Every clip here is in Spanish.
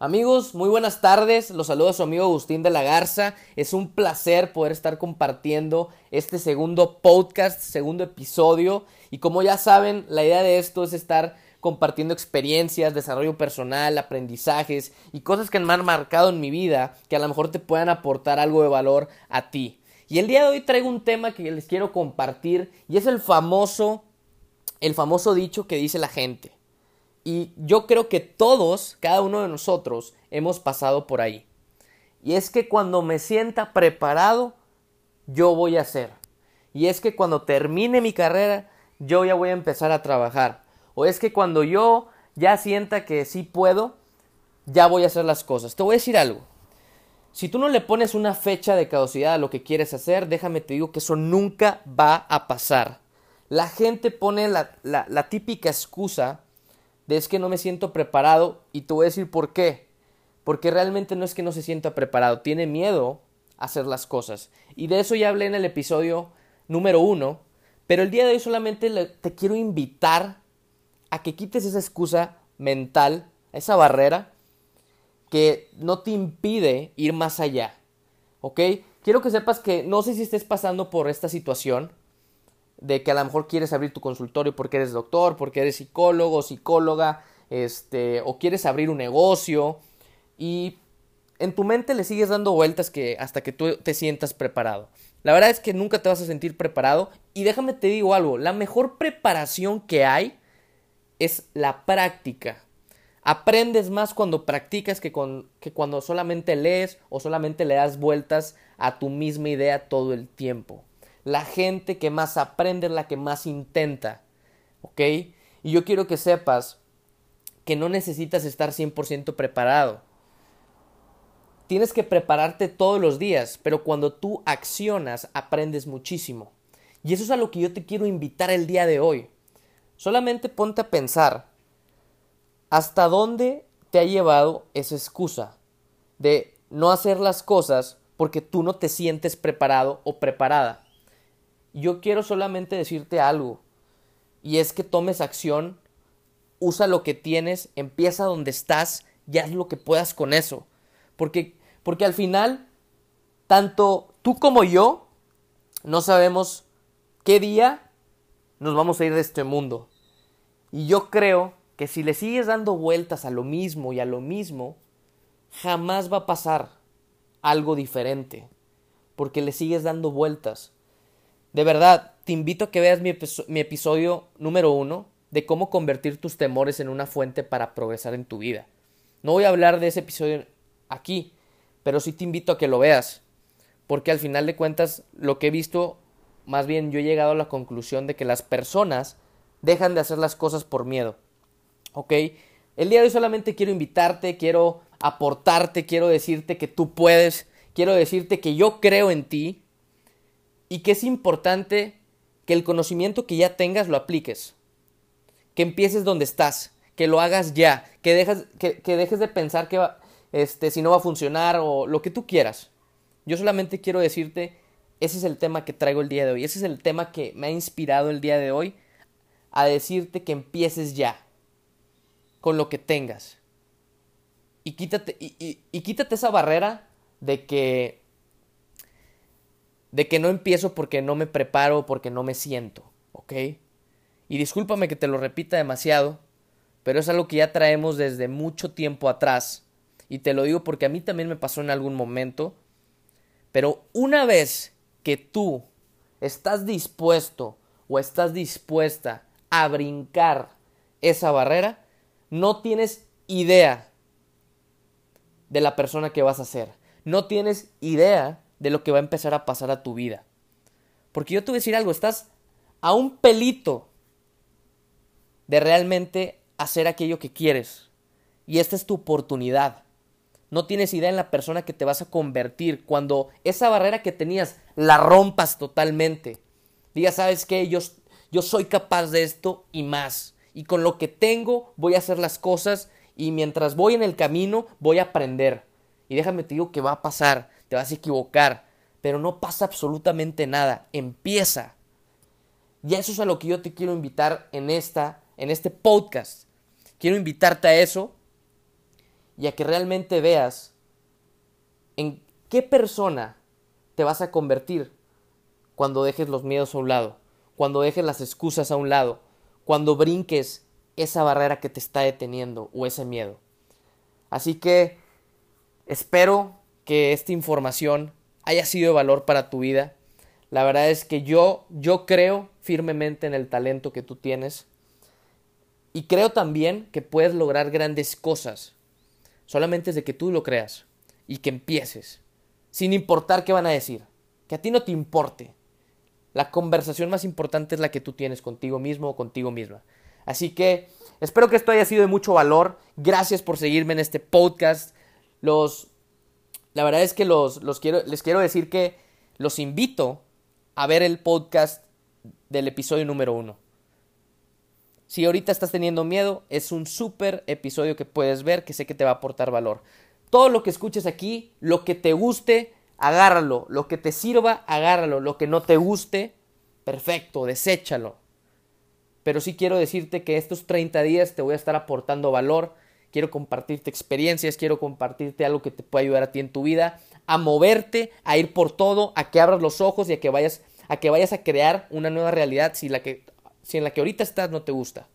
Amigos, muy buenas tardes. Los saluda su amigo Agustín de la Garza. Es un placer poder estar compartiendo este segundo podcast, segundo episodio. Y como ya saben, la idea de esto es estar compartiendo experiencias, desarrollo personal, aprendizajes y cosas que me han marcado en mi vida que a lo mejor te puedan aportar algo de valor a ti. Y el día de hoy traigo un tema que les quiero compartir y es el famoso el famoso dicho que dice la gente. Y yo creo que todos, cada uno de nosotros, hemos pasado por ahí. Y es que cuando me sienta preparado, yo voy a hacer. Y es que cuando termine mi carrera, yo ya voy a empezar a trabajar. O es que cuando yo ya sienta que sí puedo, ya voy a hacer las cosas. Te voy a decir algo. Si tú no le pones una fecha de caducidad a lo que quieres hacer, déjame te digo que eso nunca va a pasar. La gente pone la, la, típica excusa de es que no me siento preparado y te voy a decir por qué. Porque realmente no es que no se sienta preparado, tiene miedo a hacer las cosas. Y de eso ya hablé en el episodio número uno, pero el día de hoy solamente te quiero invitar a que quites esa excusa mental, esa barrera que no te impide ir más allá. ¿Ok? Quiero que sepas que no sé si estés pasando por esta situación, de que a lo mejor quieres abrir tu consultorio porque eres doctor, porque eres psicólogo, psicóloga, este, o quieres abrir un negocio y en tu mente le sigues dando vueltas que hasta que tú te sientas preparado. La verdad es que nunca te vas a sentir preparado y déjame te digo algo, la mejor preparación que hay es la práctica. Aprendes más cuando practicas que, con, que cuando solamente lees o solamente le das vueltas a tu misma idea todo el tiempo. La gente que más aprende es la que más intenta. ¿Ok? Y yo quiero que sepas que no necesitas estar 100% preparado. Tienes que prepararte todos los días, pero cuando tú accionas aprendes muchísimo. Y eso es a lo que yo te quiero invitar el día de hoy. Solamente ponte a pensar hasta dónde te ha llevado esa excusa de no hacer las cosas porque tú no te sientes preparado o preparada. Yo quiero solamente decirte algo, y es que tomes acción, usa lo que tienes, empieza donde estás y haz lo que puedas con eso. Porque, porque al final, tanto tú como yo no sabemos qué día nos vamos a ir de este mundo. Y yo creo que si le sigues dando vueltas a lo mismo y a lo mismo, jamás va a pasar algo diferente. Porque le sigues dando vueltas. De verdad, te invito a que veas mi, episodio número uno de cómo convertir tus temores en una fuente para progresar en tu vida. No voy a hablar de ese episodio aquí, pero sí te invito a que lo veas, porque al final de cuentas lo que he visto, más bien yo he llegado a la conclusión de que las personas dejan de hacer las cosas por miedo. ¿Ok? El día de hoy solamente quiero invitarte, quiero aportarte, quiero decirte que tú puedes, quiero decirte que yo creo en ti, y que es importante que el conocimiento que ya tengas lo apliques, que empieces donde estás, que lo hagas ya, que, dejas, que, dejes de pensar que este, si no va a funcionar o lo que tú quieras. Yo solamente quiero decirte, ese es el tema que traigo el día de hoy, ese es el tema que me ha inspirado el día de hoy a decirte que empieces ya con lo que tengas. Y quítate, y quítate esa barrera de que de que no empiezo porque no me preparo, porque no me siento, ¿ok? Y discúlpame que te lo repita demasiado, pero es algo que ya traemos desde mucho tiempo atrás. Y te lo digo porque a mí también me pasó en algún momento. Pero una vez que tú estás dispuesto o estás dispuesta a brincar esa barrera, no tienes idea de la persona que vas a ser. No tienes idea de lo que va a empezar a pasar a tu vida. Porque yo te voy a decir algo, estás a un pelito de realmente hacer aquello que quieres. Y esta es tu oportunidad. No tienes idea en la persona que te vas a convertir cuando esa barrera que tenías la rompas totalmente. Digas, ¿sabes qué? Yo, yo soy capaz de esto y más. Y con lo que tengo voy a hacer las cosas y mientras voy en el camino voy a aprender. Y déjame te digo que va a pasar te vas a equivocar, pero no pasa absolutamente nada, empieza. Y eso es a lo que yo te quiero invitar en esta en este podcast. Quiero invitarte a eso y a que realmente veas en qué persona te vas a convertir cuando dejes los miedos a un lado, cuando dejes las excusas a un lado, cuando brinques esa barrera que te está deteniendo o ese miedo. Así que espero que esta información haya sido de valor para tu vida. La verdad es que yo yo creo firmemente en el talento que tú tienes y creo también que puedes lograr grandes cosas solamente es que tú lo creas y que empieces, sin importar qué van a decir, que a ti no te importe. La conversación más importante es la que tú tienes contigo mismo o contigo misma. Así que espero que esto haya sido de mucho valor. Gracias por seguirme en este podcast. Los, la verdad es que los, los quiero, les quiero decir que los invito a ver el podcast del episodio número uno. Si ahorita estás teniendo miedo, es un súper episodio que puedes ver que sé que te va a aportar valor. Todo lo que escuches aquí, lo que te guste, agárralo. Lo que te sirva, agárralo. Lo que no te guste, perfecto, deséchalo. Pero sí quiero decirte que estos 30 días te voy a estar aportando valor. Quiero compartirte experiencias, quiero compartirte algo que te pueda ayudar a ti en tu vida, a moverte, a ir por todo, a que abras los ojos y a que vayas a que vayas a crear una nueva realidad si la que si en la que ahorita estás no te gusta.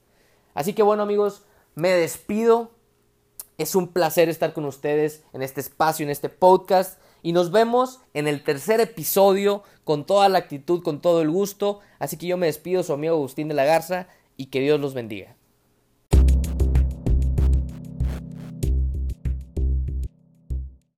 Así que bueno amigos, me despido. Es un placer estar con ustedes en este espacio, en este podcast. Y nos vemos en el tercer episodio con toda la actitud, con todo el gusto. Así que yo me despido, su amigo Agustín de la Garza, y que Dios los bendiga.